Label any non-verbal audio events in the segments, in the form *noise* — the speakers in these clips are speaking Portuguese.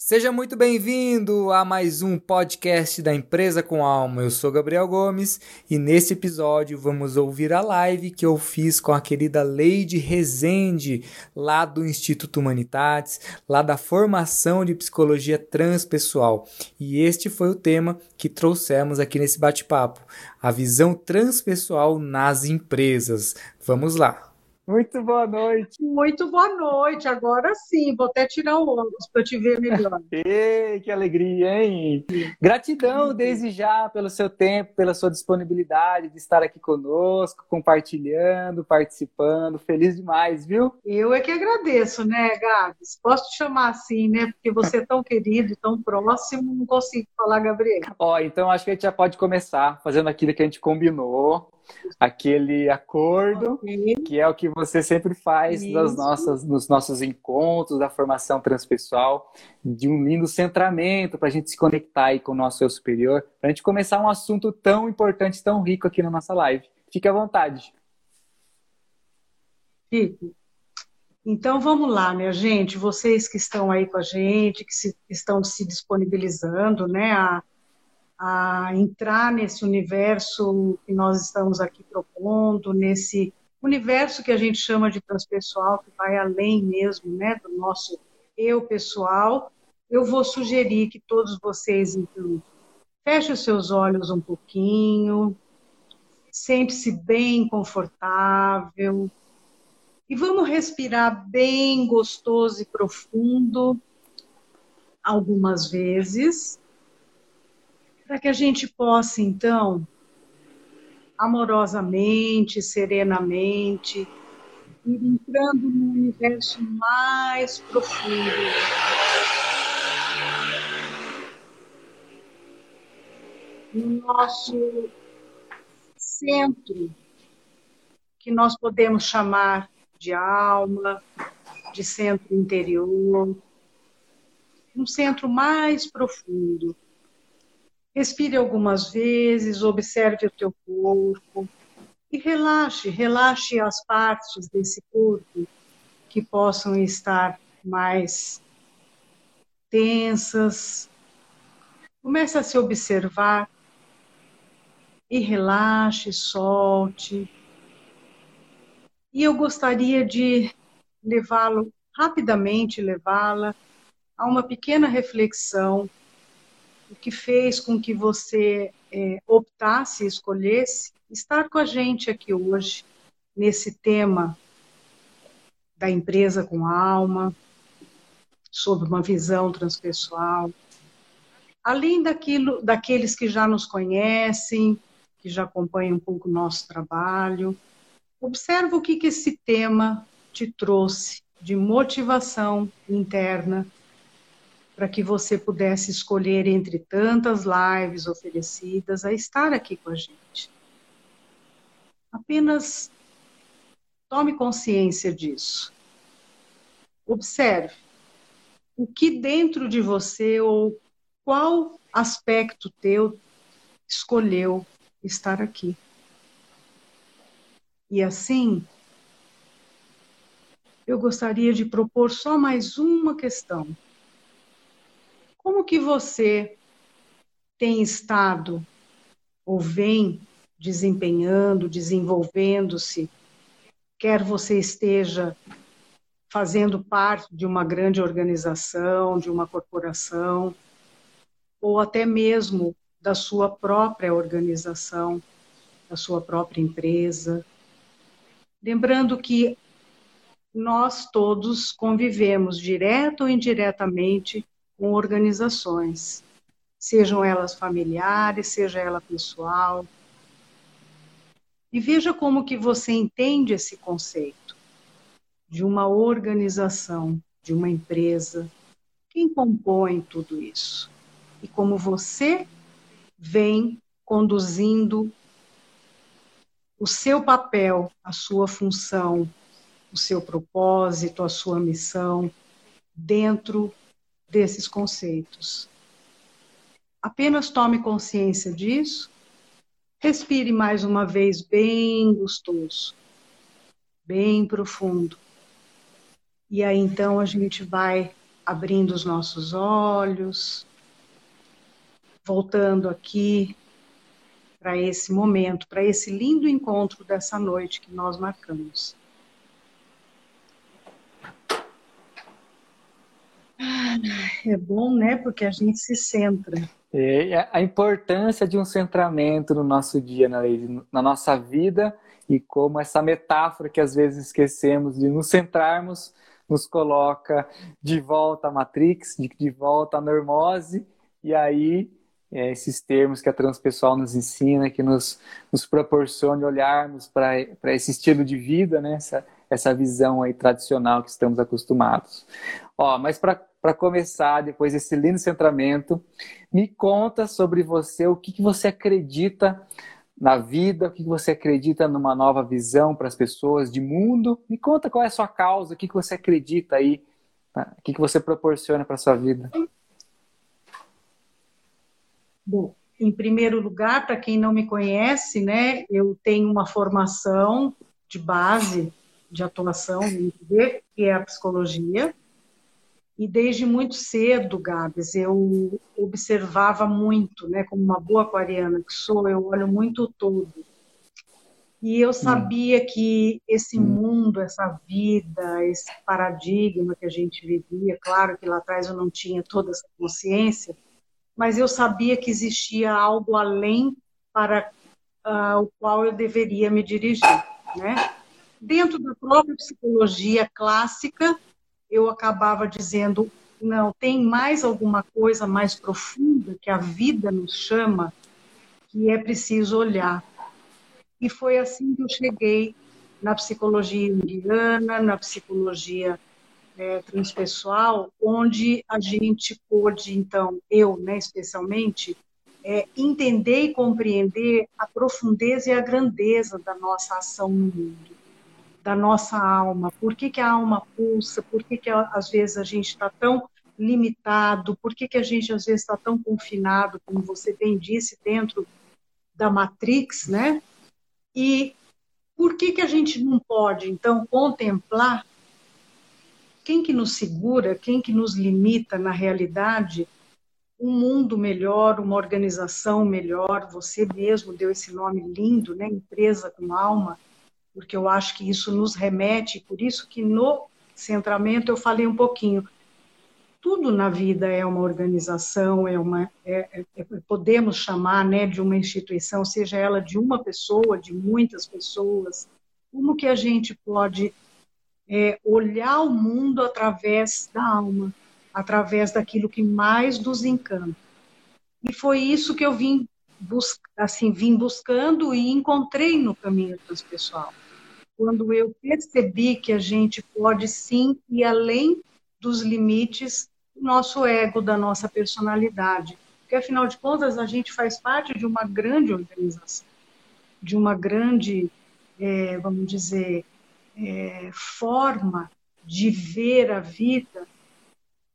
Seja muito bem-vindo a mais um podcast da Empresa com Alma. Eu sou Gabriel Gomes e nesse episódio vamos ouvir a live que eu fiz com a querida Leide Rezende, lá do Instituto Humanitates, lá da formação de psicologia transpessoal. E este foi o tema que trouxemos aqui nesse bate-papo: a visão transpessoal nas empresas. Vamos lá! Muito boa noite. Muito boa noite. Agora sim, vou até tirar o óculos para te ver melhor. *laughs* Ei, que alegria, hein? Gratidão desde já pelo seu tempo, pela sua disponibilidade de estar aqui conosco, compartilhando, participando. Feliz demais, viu? Eu é que agradeço, né, Gabs? Posso te chamar assim, né? Porque você é tão querido, tão próximo, não consigo falar, Gabriel. Ó, então acho que a gente já pode começar fazendo aquilo que a gente combinou aquele acordo, okay. que é o que você sempre faz nossas, nos nossos encontros da formação transpessoal, de um lindo centramento para a gente se conectar aí com o nosso eu superior, para a gente começar um assunto tão importante, tão rico aqui na nossa live. Fique à vontade. Fico. Então vamos lá, minha gente, vocês que estão aí com a gente, que se, estão se disponibilizando, né, a a entrar nesse universo que nós estamos aqui propondo, nesse universo que a gente chama de transpessoal, que vai além mesmo né, do nosso eu pessoal, eu vou sugerir que todos vocês, então, fechem os seus olhos um pouquinho, sente-se bem confortável e vamos respirar bem gostoso e profundo algumas vezes para que a gente possa, então, amorosamente, serenamente, ir entrando no universo mais profundo. No nosso centro, que nós podemos chamar de alma, de centro interior, um centro mais profundo Respire algumas vezes, observe o teu corpo e relaxe, relaxe as partes desse corpo que possam estar mais tensas. Comece a se observar e relaxe, solte. E eu gostaria de levá-lo rapidamente, levá-la a uma pequena reflexão o que fez com que você é, optasse, escolhesse estar com a gente aqui hoje, nesse tema da empresa com alma, sobre uma visão transpessoal. Além daquilo, daqueles que já nos conhecem, que já acompanham um pouco o nosso trabalho, observa o que, que esse tema te trouxe de motivação interna para que você pudesse escolher entre tantas lives oferecidas a estar aqui com a gente. Apenas tome consciência disso. Observe o que dentro de você ou qual aspecto teu escolheu estar aqui. E assim, eu gostaria de propor só mais uma questão que você tem estado ou vem desempenhando, desenvolvendo-se, quer você esteja fazendo parte de uma grande organização, de uma corporação, ou até mesmo da sua própria organização, da sua própria empresa. Lembrando que nós todos convivemos, direto ou indiretamente, com organizações, sejam elas familiares, seja ela pessoal. E veja como que você entende esse conceito de uma organização, de uma empresa, quem compõe tudo isso e como você vem conduzindo o seu papel, a sua função, o seu propósito, a sua missão dentro desses conceitos. Apenas tome consciência disso, respire mais uma vez bem gostoso, bem profundo. E aí então a gente vai abrindo os nossos olhos, voltando aqui para esse momento, para esse lindo encontro dessa noite que nós marcamos. É bom, né? Porque a gente se centra. É, a importância de um centramento no nosso dia, na, na nossa vida, e como essa metáfora que às vezes esquecemos de nos centrarmos nos coloca de volta à Matrix, de, de volta à normose, e aí é, esses termos que a transpessoal nos ensina, que nos, nos proporciona olharmos para esse estilo de vida, né? essa, essa visão aí tradicional que estamos acostumados. Ó, mas para começar, depois desse lindo centramento, me conta sobre você, o que, que você acredita na vida, o que, que você acredita numa nova visão para as pessoas de mundo. Me conta qual é a sua causa, o que, que você acredita aí, tá? o que, que você proporciona para a sua vida. Bom, em primeiro lugar, para quem não me conhece, né, eu tenho uma formação de base de atuação, que é a psicologia. E desde muito cedo, Gabs, eu observava muito, né, como uma boa aquariana que sou, eu olho muito o todo. E eu sabia que esse mundo, essa vida, esse paradigma que a gente vivia, claro que lá atrás eu não tinha toda essa consciência, mas eu sabia que existia algo além para uh, o qual eu deveria me dirigir, né? Dentro da própria psicologia clássica, eu acabava dizendo não, tem mais alguma coisa mais profunda que a vida nos chama, que é preciso olhar. E foi assim que eu cheguei na psicologia indiana, na psicologia é, transpessoal, onde a gente pôde, então, eu, né, especialmente, é, entender e compreender a profundeza e a grandeza da nossa ação no mundo, da nossa alma. Por que, que a alma pulsa? Por que, que às vezes a gente está tão limitado? Por que, que a gente às vezes está tão confinado, como você bem disse, dentro da Matrix, né? E por que, que a gente não pode, então, contemplar quem que nos segura, quem que nos limita na realidade um mundo melhor, uma organização melhor. Você mesmo deu esse nome lindo, né? Empresa com alma, porque eu acho que isso nos remete, por isso que no centramento eu falei um pouquinho. Tudo na vida é uma organização, é uma, é, é, é podemos chamar, né, de uma instituição, seja ela de uma pessoa, de muitas pessoas. Como que a gente pode é, olhar o mundo através da alma, através daquilo que mais nos encanta. E foi isso que eu vim, assim, vim buscando e encontrei no caminho transpessoal. Quando eu percebi que a gente pode sim ir além dos limites do nosso ego, da nossa personalidade. Porque, afinal de contas, a gente faz parte de uma grande organização, de uma grande, é, vamos dizer, é, forma de ver a vida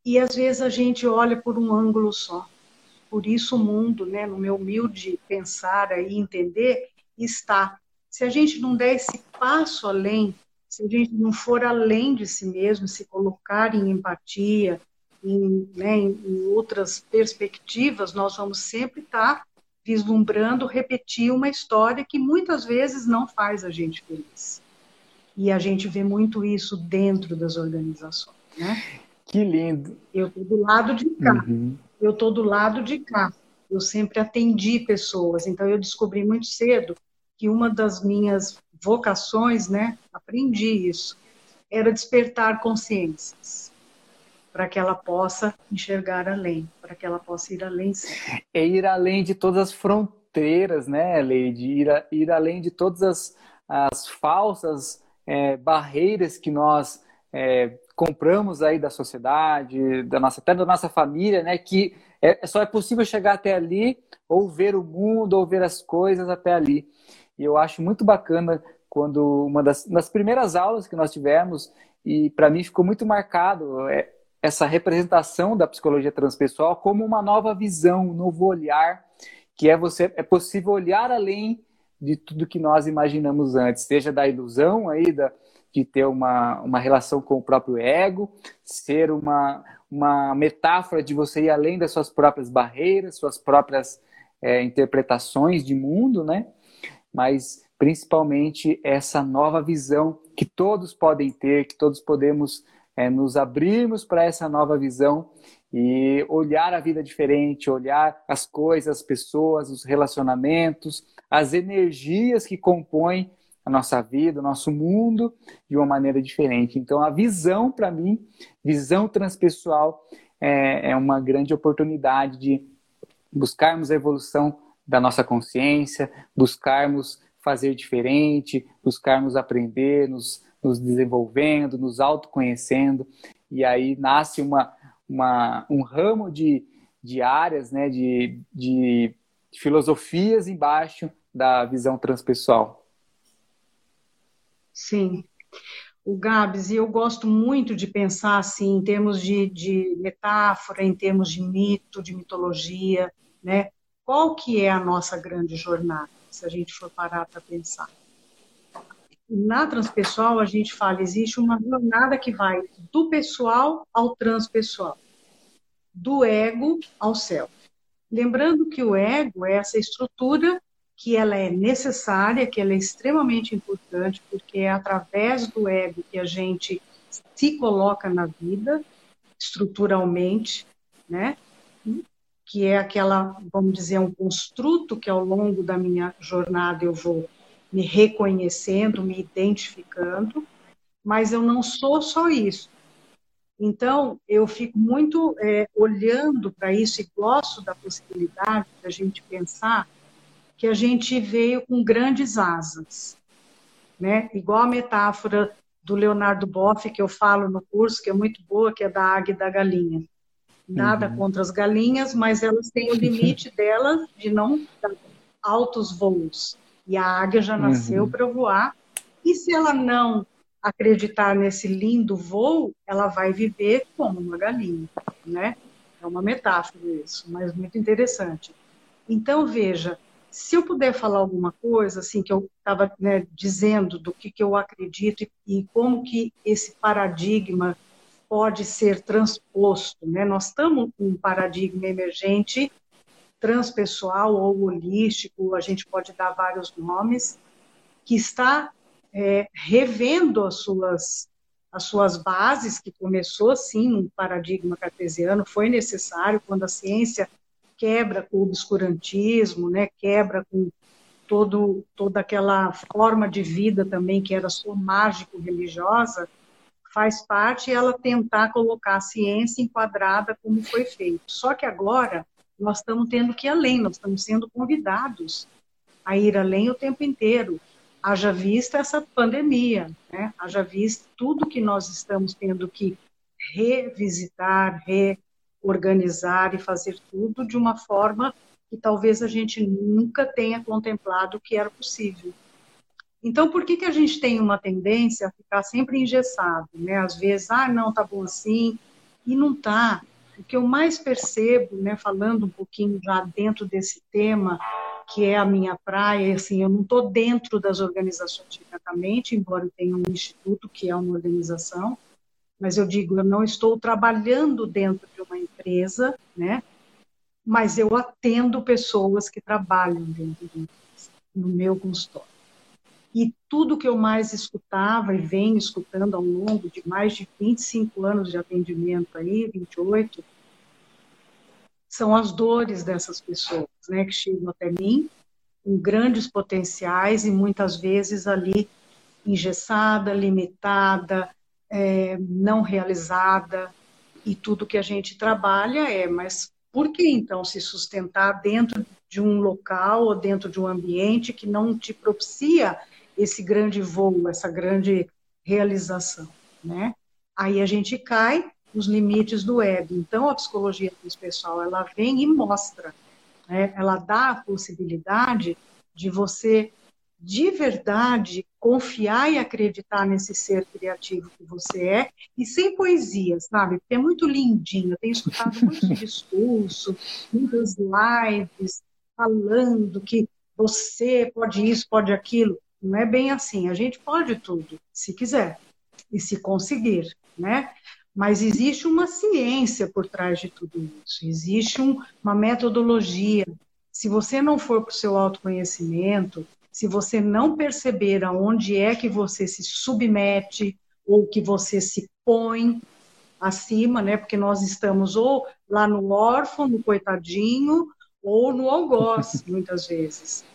e às vezes a gente olha por um ângulo só. Por isso o mundo, né, no meu humilde pensar e entender, está. Se a gente não der esse passo além, se a gente não for além de si mesmo, se colocar em empatia, em, né, em outras perspectivas, nós vamos sempre estar vislumbrando repetir uma história que muitas vezes não faz a gente feliz. E a gente vê muito isso dentro das organizações, né? Que lindo. Eu estou do lado de cá. Uhum. Eu estou do lado de cá. Eu sempre atendi pessoas, então eu descobri muito cedo que uma das minhas vocações, né, aprendi isso, era despertar consciências para que ela possa enxergar além, para que ela possa ir além. Sim. É ir além de todas as fronteiras, né, Leide? Ir, a, ir além de todas as, as falsas é, barreiras que nós é, compramos aí da sociedade, da nossa, até da nossa família, né? Que é, só é possível chegar até ali ou ver o mundo ou ver as coisas até ali. E eu acho muito bacana quando uma das, das primeiras aulas que nós tivemos e para mim ficou muito marcado é, essa representação da psicologia transpessoal como uma nova visão, um novo olhar, que é você é possível olhar além de tudo que nós imaginamos antes, seja da ilusão aí da, de ter uma, uma relação com o próprio ego, ser uma, uma metáfora de você ir além das suas próprias barreiras, suas próprias é, interpretações de mundo, né? Mas principalmente essa nova visão que todos podem ter, que todos podemos é, nos abrirmos para essa nova visão e olhar a vida diferente, olhar as coisas, as pessoas, os relacionamentos, as energias que compõem a nossa vida, o nosso mundo de uma maneira diferente. Então, a visão, para mim, visão transpessoal, é, é uma grande oportunidade de buscarmos a evolução da nossa consciência, buscarmos fazer diferente, buscarmos aprender, nos, nos desenvolvendo, nos autoconhecendo, e aí nasce uma, uma, um ramo de, de áreas, né, de, de filosofias embaixo da visão transpessoal. Sim. O Gabs, e eu gosto muito de pensar assim, em termos de, de metáfora, em termos de mito, de mitologia, né? Qual que é a nossa grande jornada, se a gente for parar para pensar? Na transpessoal, a gente fala, existe uma jornada que vai do pessoal ao transpessoal, do ego ao céu. Lembrando que o ego é essa estrutura que ela é necessária, que ela é extremamente importante, porque é através do ego que a gente se coloca na vida, estruturalmente, né? Que é aquela, vamos dizer, um construto que ao longo da minha jornada eu vou me reconhecendo, me identificando, mas eu não sou só isso. Então, eu fico muito é, olhando para isso e gosto da possibilidade da gente pensar que a gente veio com grandes asas, né? Igual a metáfora do Leonardo Boff que eu falo no curso, que é muito boa, que é da águia e da galinha. Nada uhum. contra as galinhas, mas elas têm o limite *laughs* delas de não dar altos voos. E a águia já nasceu uhum. para voar. E se ela não acreditar nesse lindo voo, ela vai viver como uma galinha, né? É uma metáfora isso, mas muito interessante. Então, veja, se eu puder falar alguma coisa, assim, que eu estava né, dizendo do que, que eu acredito e, e, como que esse paradigma pode ser transposto, né? Nós estamos com um paradigma emergente transpessoal ou holístico, a gente pode dar vários nomes, que está é, revendo as suas as suas bases, que começou sim um paradigma cartesiano, foi necessário quando a ciência quebra com o obscurantismo, né? quebra com todo, toda aquela forma de vida também que era só mágico-religiosa, faz parte ela tentar colocar a ciência enquadrada como foi feito. Só que agora nós estamos tendo que ir além, nós estamos sendo convidados a ir além o tempo inteiro. Haja vista essa pandemia, né? haja vista tudo que nós estamos tendo que revisitar, re, organizar e fazer tudo de uma forma que talvez a gente nunca tenha contemplado que era possível. Então, por que, que a gente tem uma tendência a ficar sempre engessado? Né? Às vezes, ah, não, tá bom assim, e não tá. O que eu mais percebo, né, falando um pouquinho já dentro desse tema, que é a minha praia, assim, eu não estou dentro das organizações diretamente, embora eu tenha um instituto que é uma organização, mas eu digo, eu não estou trabalhando dentro de uma empresa, né? Mas eu atendo pessoas que trabalham dentro de empresa, no meu consultório. E tudo que eu mais escutava e venho escutando ao longo de mais de 25 anos de atendimento aí, 28, são as dores dessas pessoas, né, que chegam até mim com grandes potenciais e muitas vezes ali engessada, limitada, é, não realizada. E tudo que a gente trabalha é, mas por que então se sustentar dentro de um local ou dentro de um ambiente que não te propicia esse grande voo, essa grande realização, né? Aí a gente cai nos limites do ego. Então a psicologia pessoal ela vem e mostra, né? Ela dá a possibilidade de você de verdade confiar e acreditar nesse ser criativo que você é, e sem poesia, sabe? Porque é muito lindinho. Eu tenho escutado muito *laughs* discurso, muitas lives falando que você pode isso, pode aquilo. Não é bem assim. A gente pode tudo, se quiser e se conseguir, né? Mas existe uma ciência por trás de tudo isso, existe um, uma metodologia. Se você não for para o seu autoconhecimento, se você não perceber aonde é que você se submete ou que você se põe acima, né? Porque nós estamos ou lá no órfão, no coitadinho, ou no algoz, *laughs* muitas vezes.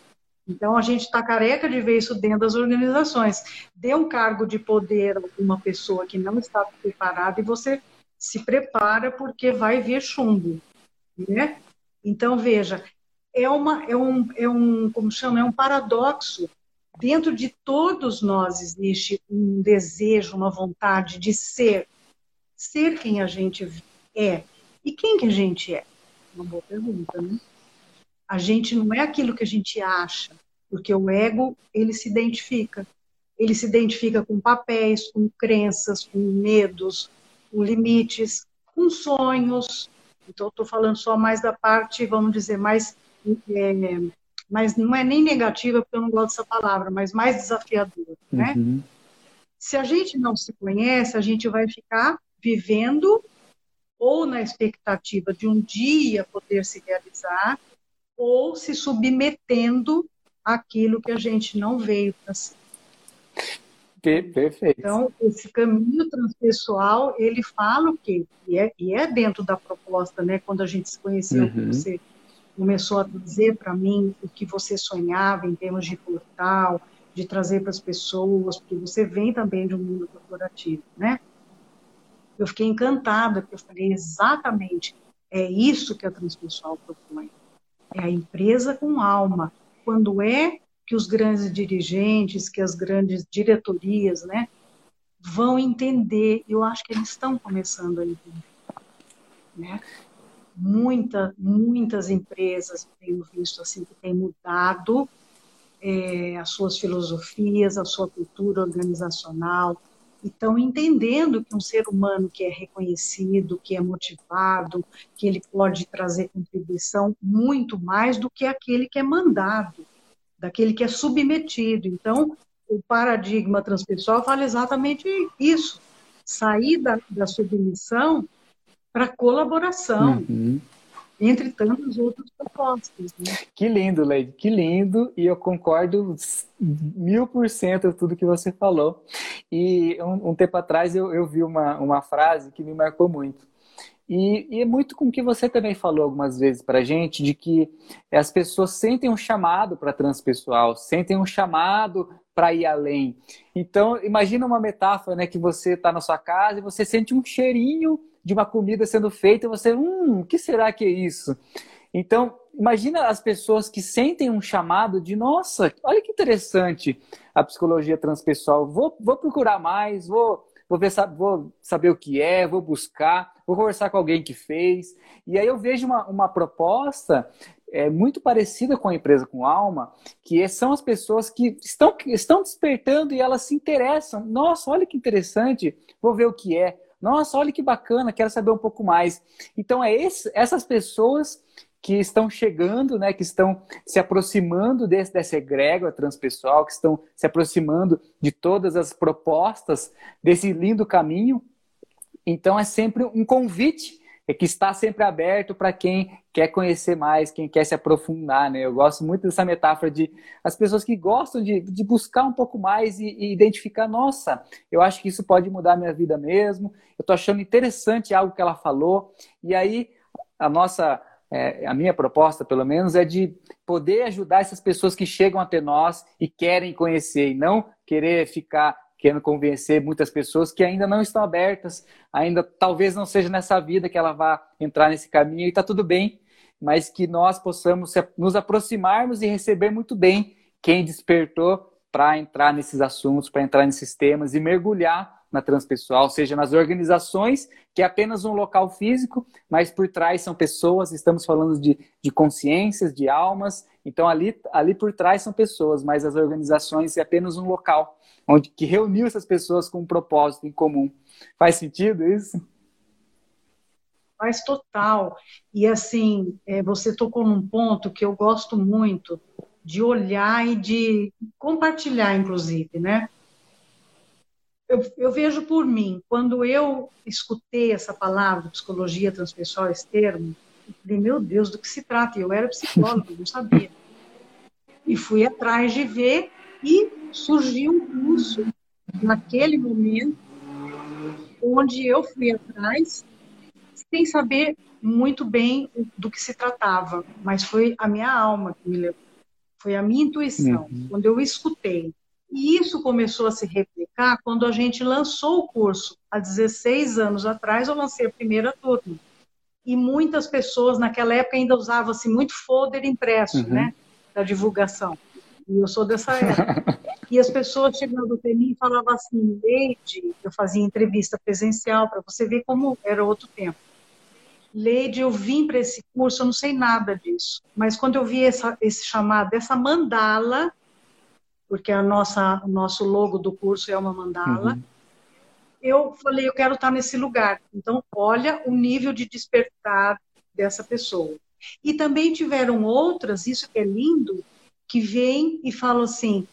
Então, a gente está careca de ver isso dentro das organizações. Dê um cargo de poder a uma pessoa que não está preparada e você se prepara porque vai ver chumbo, né? Então, veja, é, uma, é, um, é um, como chama, é um paradoxo. Dentro de todos nós existe um desejo, uma vontade de ser, ser quem a gente é. E quem que a gente é? Uma boa pergunta, né? A gente não é aquilo que a gente acha, porque o ego, ele se identifica. Ele se identifica com papéis, com crenças, com medos, com limites, com sonhos. Então, estou falando só mais da parte, vamos dizer, mais. É, mas não é nem negativa, porque eu não gosto dessa palavra, mas mais desafiadora, né? Uhum. Se a gente não se conhece, a gente vai ficar vivendo ou na expectativa de um dia poder se realizar, ou se submetendo àquilo que a gente não veio para ser. Perfeito. Então, esse caminho transpessoal, ele fala o quê? E é, e é dentro da proposta, né? Quando a gente se conheceu, uhum. você começou a dizer para mim o que você sonhava em termos de portal, de trazer para as pessoas, porque você vem também de um mundo corporativo, né? Eu fiquei encantada, porque eu falei exatamente, é isso que a transpessoal propõe é a empresa com alma. Quando é que os grandes dirigentes, que as grandes diretorias, né, vão entender, eu acho que eles estão começando a entender, né? Muita, muitas empresas tenho visto assim que têm mudado é, as suas filosofias, a sua cultura organizacional, estão entendendo que um ser humano que é reconhecido, que é motivado, que ele pode trazer contribuição muito mais do que aquele que é mandado, daquele que é submetido. Então, o paradigma transpessoal fala exatamente isso: sair da, da submissão para colaboração. Uhum entre tantas outras propostas. Né? Que lindo, Leide, que lindo, e eu concordo mil por cento com tudo que você falou. E um, um tempo atrás eu, eu, vi uma, uma frase que me marcou muito. E, e é muito com o que você também falou algumas vezes para a gente, de que as pessoas sentem um chamado para transpessoal, sentem um chamado para ir além. Então, imagina uma metáfora, né, que você está na sua casa e você sente um cheirinho de uma comida sendo feita e você, hum, o que será que é isso? Então, imagina as pessoas que sentem um chamado de, nossa, olha que interessante a psicologia transpessoal, vou, vou procurar mais, vou, vou, ver, vou saber o que é, vou buscar, vou conversar com alguém que fez. E aí eu vejo uma, uma proposta é, muito parecida com a empresa com alma, que são as pessoas que estão, estão despertando e elas se interessam. Nossa, olha que interessante, vou ver o que é nossa, olha que bacana, quero saber um pouco mais. Então, é esse, essas pessoas que estão chegando, né, que estão se aproximando desse, dessa egrégora transpessoal, que estão se aproximando de todas as propostas desse lindo caminho. Então, é sempre um convite é que está sempre aberto para quem quer conhecer mais, quem quer se aprofundar, né? Eu gosto muito dessa metáfora de as pessoas que gostam de, de buscar um pouco mais e, e identificar, nossa, eu acho que isso pode mudar minha vida mesmo, eu estou achando interessante algo que ela falou, e aí a nossa, é, a minha proposta, pelo menos, é de poder ajudar essas pessoas que chegam até nós e querem conhecer, e não querer ficar querendo convencer muitas pessoas que ainda não estão abertas, ainda talvez não seja nessa vida que ela vá entrar nesse caminho e está tudo bem, mas que nós possamos nos aproximarmos e receber muito bem quem despertou para entrar nesses assuntos, para entrar nesses temas e mergulhar na transpessoal, seja nas organizações, que é apenas um local físico, mas por trás são pessoas, estamos falando de, de consciências, de almas, então ali, ali por trás são pessoas, mas as organizações é apenas um local onde que reuniu essas pessoas com um propósito em comum. Faz sentido isso? Faz total. E assim, é, você tocou num ponto que eu gosto muito de olhar e de compartilhar, inclusive, né? Eu, eu, vejo por mim, quando eu escutei essa palavra, psicologia transpessoal, esse termo, eu falei, meu Deus, do que se trata? Eu era psicóloga, não sabia. E fui atrás de ver e surgiu um curso naquele momento onde eu fui atrás sem saber muito bem do que se tratava, mas foi a minha alma que me levou, foi a minha intuição, uhum. quando eu escutei. E isso começou a se replicar quando a gente lançou o curso. Há 16 anos atrás, eu lancei a primeira turma. E muitas pessoas, naquela época, ainda usavam-se muito folder impresso, uhum. né? Da divulgação. E eu sou dessa época. E as pessoas chegando até mim falavam assim, Leide, eu fazia entrevista presencial para você ver como era outro tempo. Leide, eu vim para esse curso, eu não sei nada disso, mas quando eu vi essa, esse chamado, essa mandala, porque a nossa, o nosso logo do curso é uma mandala, uhum. eu falei, eu quero estar nesse lugar. Então, olha o nível de despertar dessa pessoa. E também tiveram outras, isso que é lindo, que vêm e falam assim: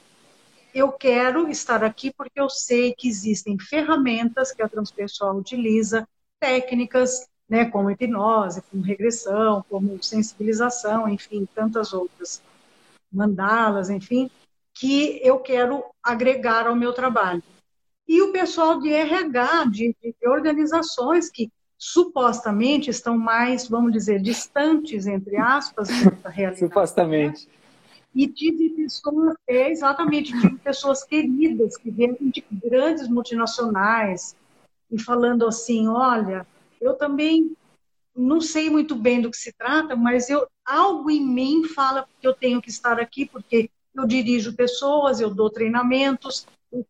eu quero estar aqui porque eu sei que existem ferramentas que a transpessoal utiliza, técnicas, né, como hipnose, como regressão, como sensibilização, enfim, tantas outras mandalas, enfim, que eu quero agregar ao meu trabalho. E o pessoal de RH, de, de organizações que supostamente estão mais, vamos dizer, distantes, entre aspas, da *laughs* realidade. supostamente. Né? E tive pessoas, é, exatamente, tive pessoas queridas que vieram de grandes multinacionais e falando assim, olha, eu também não sei muito bem do que se trata, mas eu algo em mim fala que eu tenho que estar aqui porque eu dirijo pessoas, eu dou treinamentos,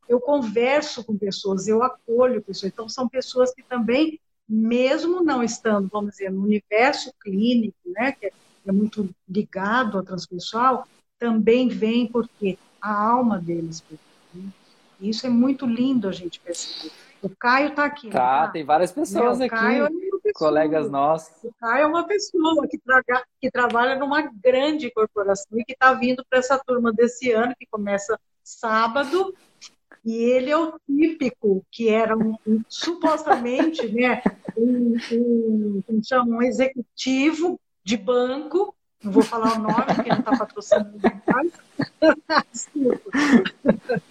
eu converso com pessoas, eu acolho pessoas. Então são pessoas que também, mesmo não estando, vamos dizer, no universo clínico, né, que é muito ligado ao transpessoal, também vem porque a alma deles. Né? Isso é muito lindo a gente perceber. O Caio está aqui. Tá, tá, tem várias pessoas Meu, aqui, é pessoa. Colegas nossos. O Caio é uma pessoa que, tra que trabalha numa grande corporação e que está vindo para essa turma desse ano, que começa sábado, e ele é o típico, que era um, um supostamente né, um, um, um, um executivo de banco, não vou falar o nome, porque não está patrocinando *laughs*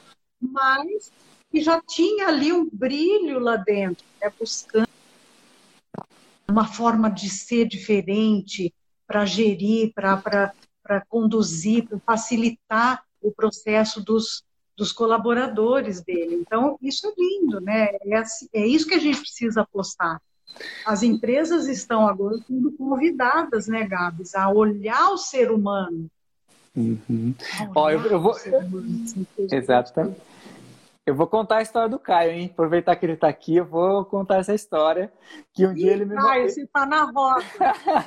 mas que já tinha ali um brilho lá dentro, né, buscando uma forma de ser diferente para gerir, para conduzir, para facilitar o processo dos, dos colaboradores dele. Então, isso é lindo, né? É, assim, é isso que a gente precisa apostar. As empresas estão agora sendo convidadas, né, Gabs, a olhar o ser humano. Uhum. Ó, eu, eu vou. Exato. Eu vou contar a história do Caio, hein? Aproveitar que ele está aqui, eu vou contar essa história. Que um Ih, dia ele me. Caio, você está na roda.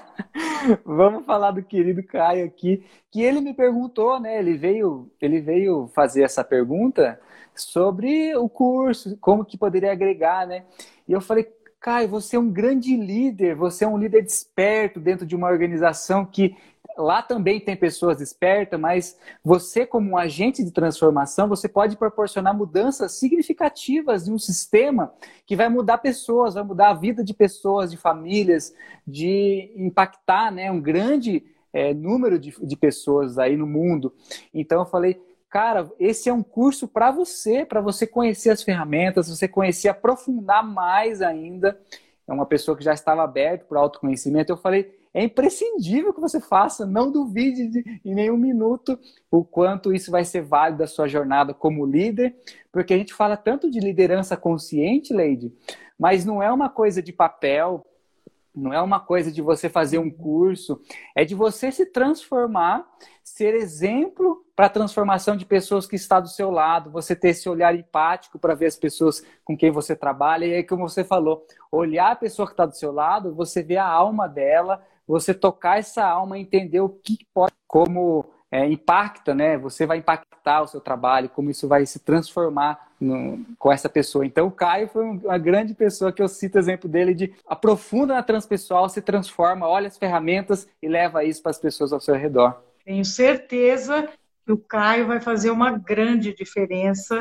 *laughs* Vamos falar do querido Caio aqui, que ele me perguntou, né? Ele veio, ele veio fazer essa pergunta sobre o curso, como que poderia agregar, né? E eu falei, Caio, você é um grande líder, você é um líder desperto dentro de uma organização que lá também tem pessoas espertas, mas você, como um agente de transformação, você pode proporcionar mudanças significativas em um sistema que vai mudar pessoas, vai mudar a vida de pessoas, de famílias, de impactar né, um grande é, número de, de pessoas aí no mundo. Então eu falei, cara, esse é um curso para você, para você conhecer as ferramentas, você conhecer, aprofundar mais ainda. É uma pessoa que já estava aberta para autoconhecimento. Eu falei, é imprescindível que você faça, não duvide de, em nenhum minuto o quanto isso vai ser válido da sua jornada como líder, porque a gente fala tanto de liderança consciente, Leide, mas não é uma coisa de papel, não é uma coisa de você fazer um curso, é de você se transformar, ser exemplo para a transformação de pessoas que está do seu lado, você ter esse olhar empático para ver as pessoas com quem você trabalha, e aí, como você falou, olhar a pessoa que está do seu lado, você vê a alma dela, você tocar essa alma, entender o que pode, como é, impacta, né? Você vai impactar o seu trabalho, como isso vai se transformar no, com essa pessoa. Então, o Caio foi uma grande pessoa que eu cito exemplo dele de aprofunda na transpessoal, se transforma, olha as ferramentas e leva isso para as pessoas ao seu redor. Tenho certeza que o Caio vai fazer uma grande diferença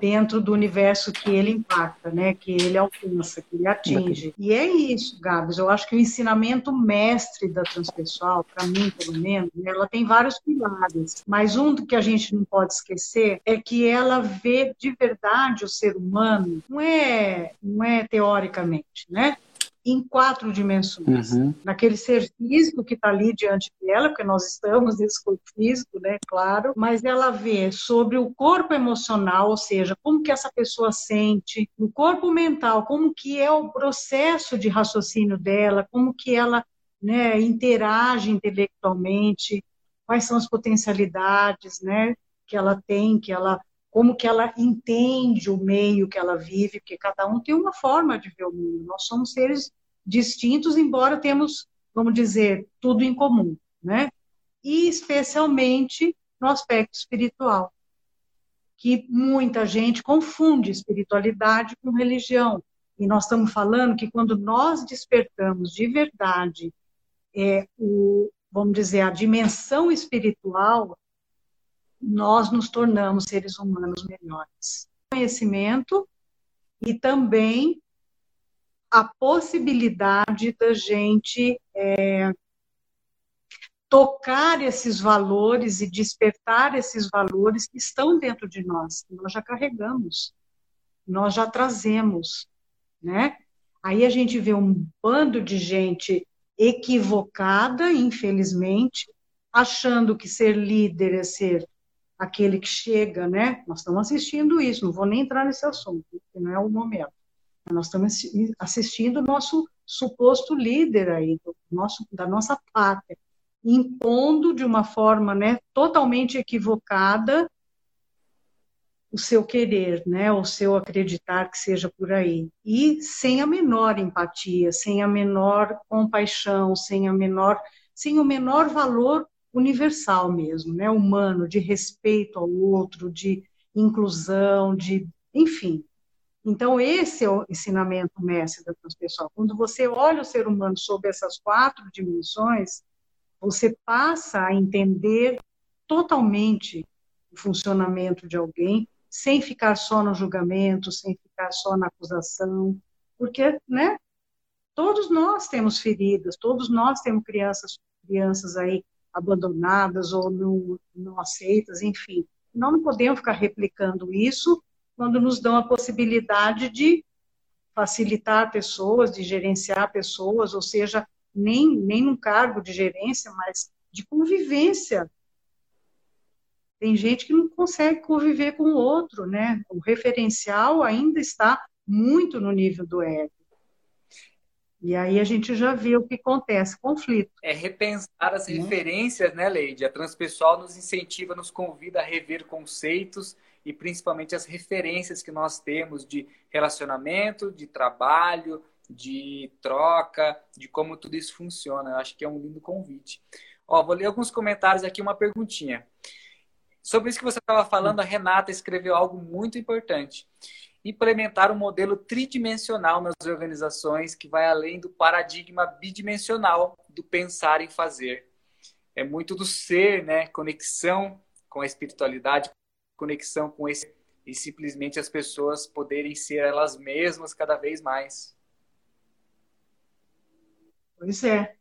dentro do universo que ele impacta, né? Que ele alcança, que ele atinge. E é isso, Gabs. Eu acho que o ensinamento mestre da transpessoal, para mim, pelo menos, ela tem vários pilares. Mas um que a gente não pode esquecer é que ela vê de verdade o ser humano, não é, não é teoricamente, né? Em quatro dimensões. Uhum. Naquele ser físico que está ali diante dela, porque nós estamos nesse corpo físico, né, claro, mas ela vê sobre o corpo emocional, ou seja, como que essa pessoa sente, o corpo mental, como que é o processo de raciocínio dela, como que ela né, interage intelectualmente, quais são as potencialidades, né, que ela tem, que ela como que ela entende o meio que ela vive, porque cada um tem uma forma de ver o mundo. Nós somos seres distintos, embora temos, vamos dizer, tudo em comum, né? E especialmente no aspecto espiritual, que muita gente confunde espiritualidade com religião. E nós estamos falando que quando nós despertamos de verdade é, o, vamos dizer, a dimensão espiritual, nós nos tornamos seres humanos melhores. Conhecimento e também a possibilidade da gente é, tocar esses valores e despertar esses valores que estão dentro de nós, que nós já carregamos, nós já trazemos, né? Aí a gente vê um bando de gente equivocada, infelizmente, achando que ser líder é ser aquele que chega, né? Nós estamos assistindo isso, não vou nem entrar nesse assunto, porque não é o momento. Nós estamos assistindo o nosso suposto líder aí, nosso, da nossa pátria, impondo de uma forma né, totalmente equivocada o seu querer, né, o seu acreditar que seja por aí, e sem a menor empatia, sem a menor compaixão, sem a menor, sem o menor valor universal mesmo, né, humano, de respeito ao outro, de inclusão, de, enfim. Então esse é o ensinamento mestre da transpessoal. Quando você olha o ser humano sob essas quatro dimensões, você passa a entender totalmente o funcionamento de alguém, sem ficar só no julgamento, sem ficar só na acusação, porque, né? Todos nós temos feridas, todos nós temos crianças, crianças aí abandonadas ou não, não aceitas, enfim. Nós não podemos ficar replicando isso quando nos dão a possibilidade de facilitar pessoas, de gerenciar pessoas, ou seja, nem, nem num cargo de gerência, mas de convivência. Tem gente que não consegue conviver com o outro, né? O referencial ainda está muito no nível do ego. E aí a gente já viu o que acontece, conflito. É repensar as né? referências, né, Leide? A transpessoal nos incentiva, nos convida a rever conceitos e principalmente as referências que nós temos de relacionamento, de trabalho, de troca, de como tudo isso funciona. Eu acho que é um lindo convite. Ó, vou ler alguns comentários aqui, uma perguntinha. Sobre isso que você estava falando, a Renata escreveu algo muito importante implementar um modelo tridimensional nas organizações que vai além do paradigma bidimensional do pensar e fazer. É muito do ser, né? Conexão com a espiritualidade, conexão com esse e simplesmente as pessoas poderem ser elas mesmas cada vez mais. Pois é.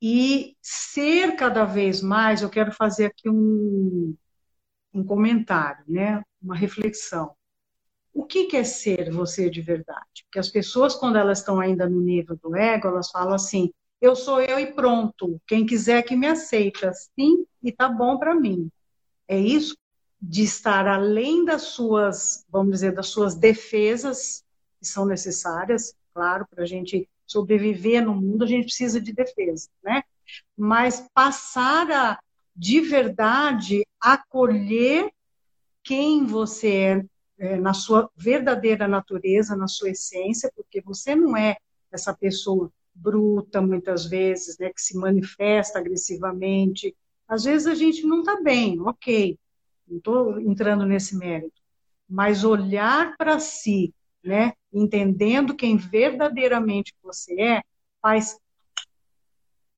E ser cada vez mais, eu quero fazer aqui um, um comentário, né? uma reflexão o que, é ser você de verdade? Porque as pessoas, quando elas estão ainda no nível do ego, elas falam assim: eu sou eu e pronto. Quem quiser que me aceite assim e tá bom para mim. É isso de estar além das suas, vamos dizer, das suas defesas que são necessárias, claro, para a gente sobreviver no mundo, a gente precisa de defesa, né? Mas passar a de verdade acolher quem você é é, na sua verdadeira natureza, na sua essência, porque você não é essa pessoa bruta, muitas vezes, né, que se manifesta agressivamente. Às vezes a gente não está bem, ok, não estou entrando nesse mérito, mas olhar para si, né, entendendo quem verdadeiramente você é, faz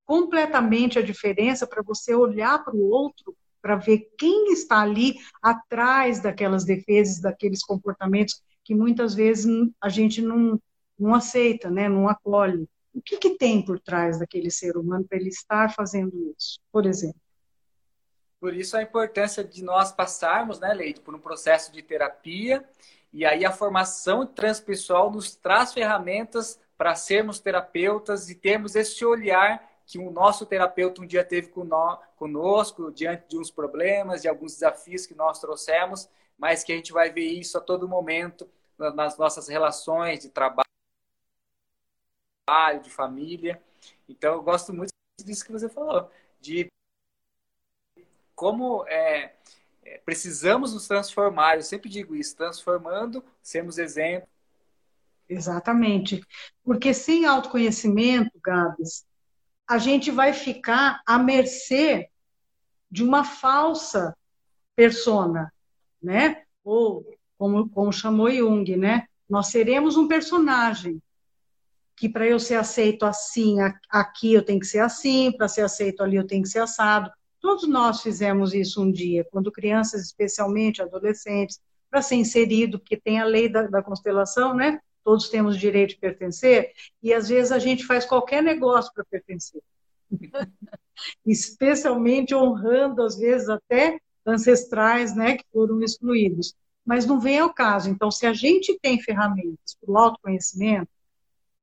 completamente a diferença para você olhar para o outro, para ver quem está ali atrás daquelas defesas, daqueles comportamentos que muitas vezes a gente não, não aceita, né? não acolhe. O que, que tem por trás daquele ser humano para ele estar fazendo isso, por exemplo? Por isso a importância de nós passarmos, né, Leite, por um processo de terapia. E aí a formação transpessoal nos traz ferramentas para sermos terapeutas e termos esse olhar que o nosso terapeuta um dia teve conosco, diante de uns problemas, de alguns desafios que nós trouxemos, mas que a gente vai ver isso a todo momento nas nossas relações de trabalho, de família. Então, eu gosto muito disso que você falou, de como é, é, precisamos nos transformar. Eu sempre digo isso, transformando, sermos exemplo. Exatamente. Porque sem autoconhecimento, Gabs, a gente vai ficar à mercê de uma falsa persona, né? Ou, como, como chamou Jung, né? Nós seremos um personagem que para eu ser aceito assim, aqui eu tenho que ser assim, para ser aceito ali eu tenho que ser assado. Todos nós fizemos isso um dia, quando crianças, especialmente adolescentes, para ser inserido, porque tem a lei da, da, constelação, né? Todos temos direito de pertencer, e às vezes a gente faz qualquer negócio para pertencer. *laughs* Especialmente honrando, às vezes, até ancestrais, né, que foram excluídos. Mas não vem ao caso. Então, se a gente tem ferramentas para o autoconhecimento,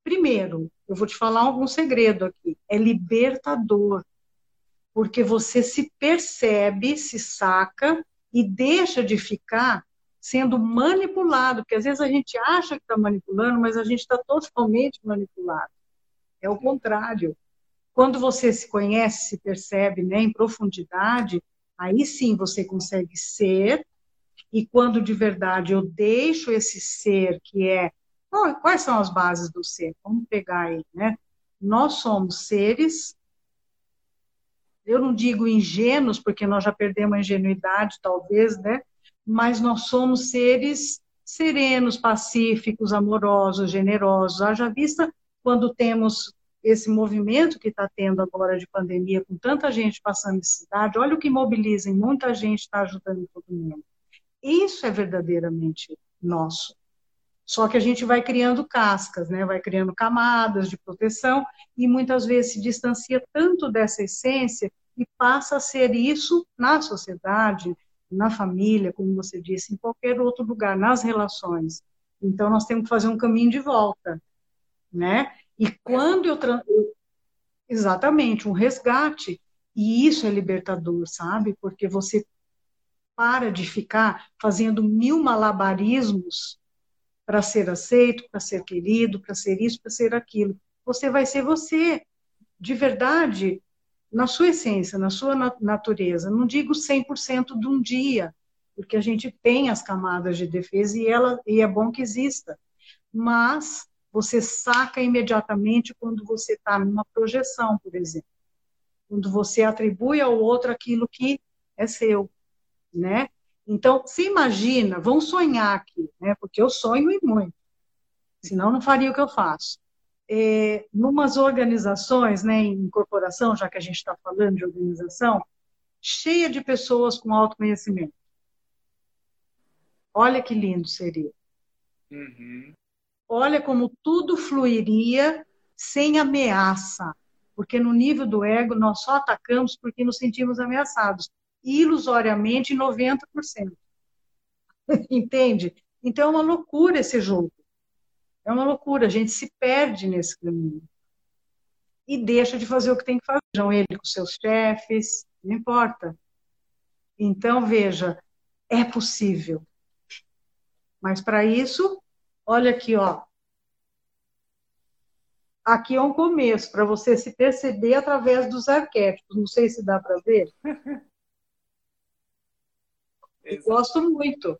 primeiro, eu vou te falar um segredo aqui, é libertador porque você se percebe, se saca e deixa de ficar sendo manipulado, porque às vezes a gente acha que está manipulando, mas a gente está totalmente manipulado. É o contrário. Quando você se conhece, se percebe né, em profundidade, aí sim você consegue ser, e quando de verdade eu deixo esse ser que é. Quais são as bases do ser? Vamos pegar aí, né? Nós somos seres eu não digo ingênuos, porque nós já perdemos a ingenuidade, talvez, né? Mas nós somos seres serenos, pacíficos, amorosos, generosos. Haja vista quando temos esse movimento que está tendo agora de pandemia, com tanta gente passando necessidade, olha o que mobiliza, e muita gente está ajudando todo mundo. Isso é verdadeiramente nosso. Só que a gente vai criando cascas, né? vai criando camadas de proteção e muitas vezes se distancia tanto dessa essência e passa a ser isso na sociedade, na família, como você disse, em qualquer outro lugar, nas relações. Então, nós temos que fazer um caminho de volta, né? E quando eu... Exatamente, um resgate. E isso é libertador, sabe? Porque você para de ficar fazendo mil malabarismos para ser aceito, para ser querido, para ser isso, para ser aquilo. Você vai ser você. De verdade, na sua essência, na sua natureza. Não digo 100% de um dia, porque a gente tem as camadas de defesa e, ela, e é bom que exista. Mas você saca imediatamente quando você está numa projeção, por exemplo. Quando você atribui ao outro aquilo que é seu, né? Então, se imagina, vão sonhar aqui, né? Porque eu sonho e muito. Senão não faria o que eu faço é, numas organizações, né, em corporação, já que a gente está falando de organização, cheia de pessoas com autoconhecimento. Olha que lindo seria. Uhum. Olha como tudo fluiria sem ameaça, porque no nível do ego nós só atacamos porque nos sentimos ameaçados, ilusoriamente 90%. *laughs* Entende? Então é uma loucura esse jogo. É uma loucura, a gente se perde nesse caminho. E deixa de fazer o que tem que fazer. Sejam ele com seus chefes, não importa. Então, veja, é possível. Mas para isso, olha aqui, ó. Aqui é um começo, para você se perceber através dos arquétipos. Não sei se dá para ver. *laughs* Gosto muito.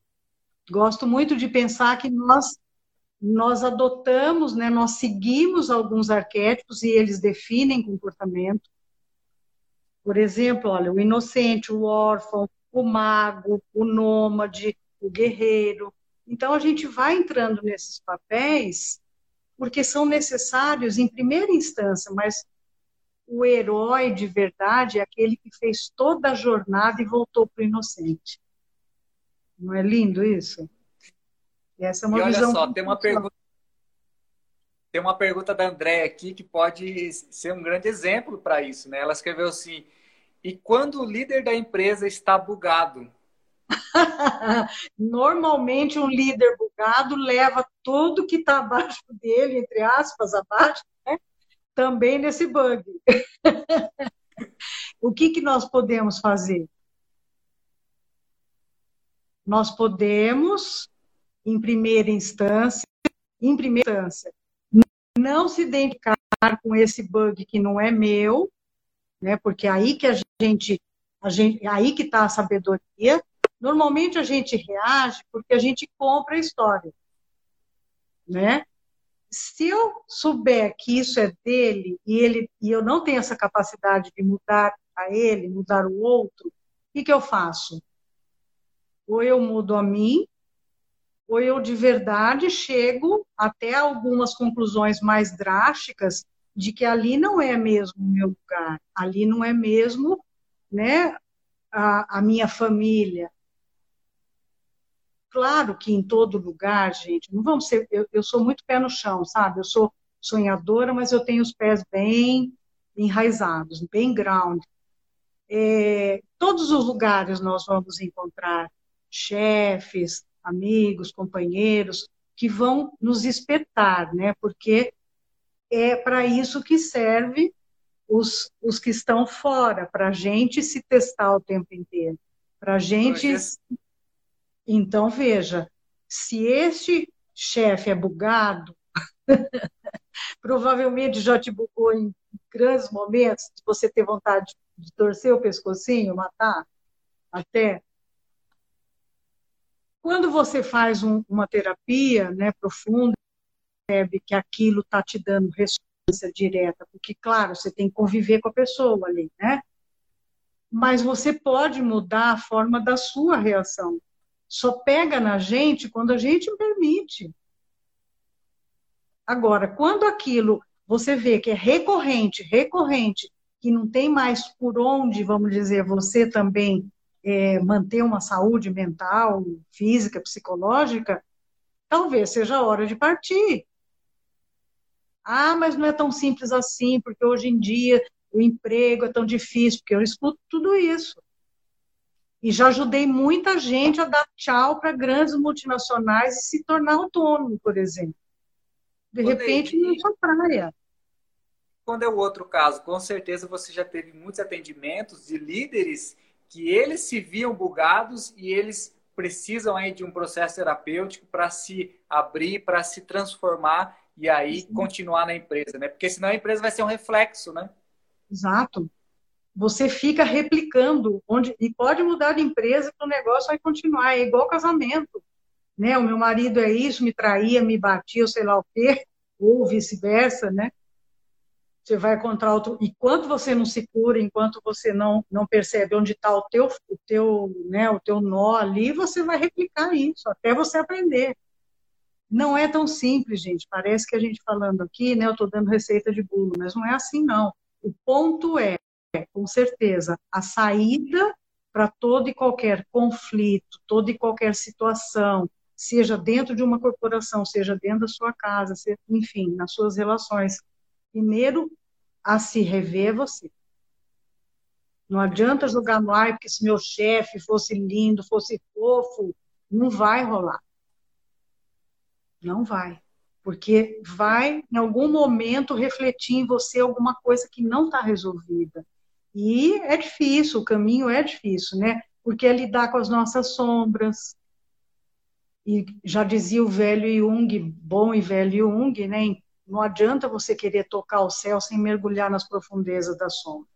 Gosto muito de pensar que nós nós adotamos, né, nós seguimos alguns arquétipos e eles definem comportamento. Por exemplo, olha, o inocente, o órfão, o mago, o nômade, o guerreiro. Então a gente vai entrando nesses papéis porque são necessários em primeira instância, mas o herói de verdade é aquele que fez toda a jornada e voltou para o inocente. Não é lindo isso? Essa é uma e olha visão. Só, tem uma pergunta. Tem uma pergunta da André aqui que pode ser um grande exemplo para isso, né? Ela escreveu assim: e quando o líder da empresa está bugado? *laughs* Normalmente um líder bugado leva tudo que está abaixo *laughs* dele, entre aspas, abaixo, né? também nesse bug. *laughs* o que, que nós podemos fazer? Nós podemos, em primeira instância, em primeira instância, não se identificar com esse bug que não é meu, né? Porque é aí que a gente, a gente, é aí que está a sabedoria. Normalmente a gente reage porque a gente compra a história, né? Se eu souber que isso é dele e ele e eu não tenho essa capacidade de mudar a ele, mudar o outro, o que, que eu faço? Ou eu mudo a mim, ou eu de verdade chego até algumas conclusões mais drásticas de que ali não é mesmo o meu lugar, ali não é mesmo né, a, a minha família. Claro que em todo lugar, gente, não vamos ser. Eu, eu sou muito pé no chão, sabe? Eu sou sonhadora, mas eu tenho os pés bem enraizados, bem ground. É, todos os lugares nós vamos encontrar chefes, amigos, companheiros que vão nos espetar, né? Porque é para isso que serve os, os que estão fora, para a gente se testar o tempo inteiro. Para a gente. Então, veja, se este chefe é bugado, *laughs* provavelmente já te bugou em grandes momentos de você ter vontade de torcer o pescocinho, matar, até. Quando você faz um, uma terapia né, profunda, percebe que aquilo está te dando resposta direta, porque, claro, você tem que conviver com a pessoa ali, né? Mas você pode mudar a forma da sua reação. Só pega na gente quando a gente permite. Agora, quando aquilo você vê que é recorrente, recorrente, que não tem mais por onde, vamos dizer, você também é, manter uma saúde mental, física, psicológica, talvez seja a hora de partir. Ah, mas não é tão simples assim, porque hoje em dia o emprego é tão difícil, porque eu escuto tudo isso. E já ajudei muita gente a dar tchau para grandes multinacionais e se tornar autônomo, por exemplo. De repente, não é praia. Quando é o outro caso, com certeza você já teve muitos atendimentos de líderes que eles se viam bugados e eles precisam aí de um processo terapêutico para se abrir, para se transformar e aí Sim. continuar na empresa, né? Porque senão a empresa vai ser um reflexo, né? Exato. Você fica replicando onde e pode mudar de empresa que o negócio vai continuar, é igual casamento, né? O meu marido é isso, me traía, me batia, sei lá o quê, ou vice-versa, né? Você vai encontrar outro. Enquanto você não se cura, enquanto você não não percebe onde está o teu o teu né o teu nó ali, você vai replicar isso até você aprender. Não é tão simples, gente. Parece que a gente falando aqui, né, eu estou dando receita de bolo, mas não é assim, não. O ponto é, com certeza, a saída para todo e qualquer conflito, toda e qualquer situação, seja dentro de uma corporação, seja dentro da sua casa, enfim, nas suas relações. Primeiro, a se rever você. Não adianta jogar no ar, porque se meu chefe fosse lindo, fosse fofo, não vai rolar. Não vai. Porque vai, em algum momento, refletir em você alguma coisa que não está resolvida. E é difícil, o caminho é difícil, né? Porque é lidar com as nossas sombras. E já dizia o velho Jung, bom e velho Jung, né? Não adianta você querer tocar o céu sem mergulhar nas profundezas da sombra.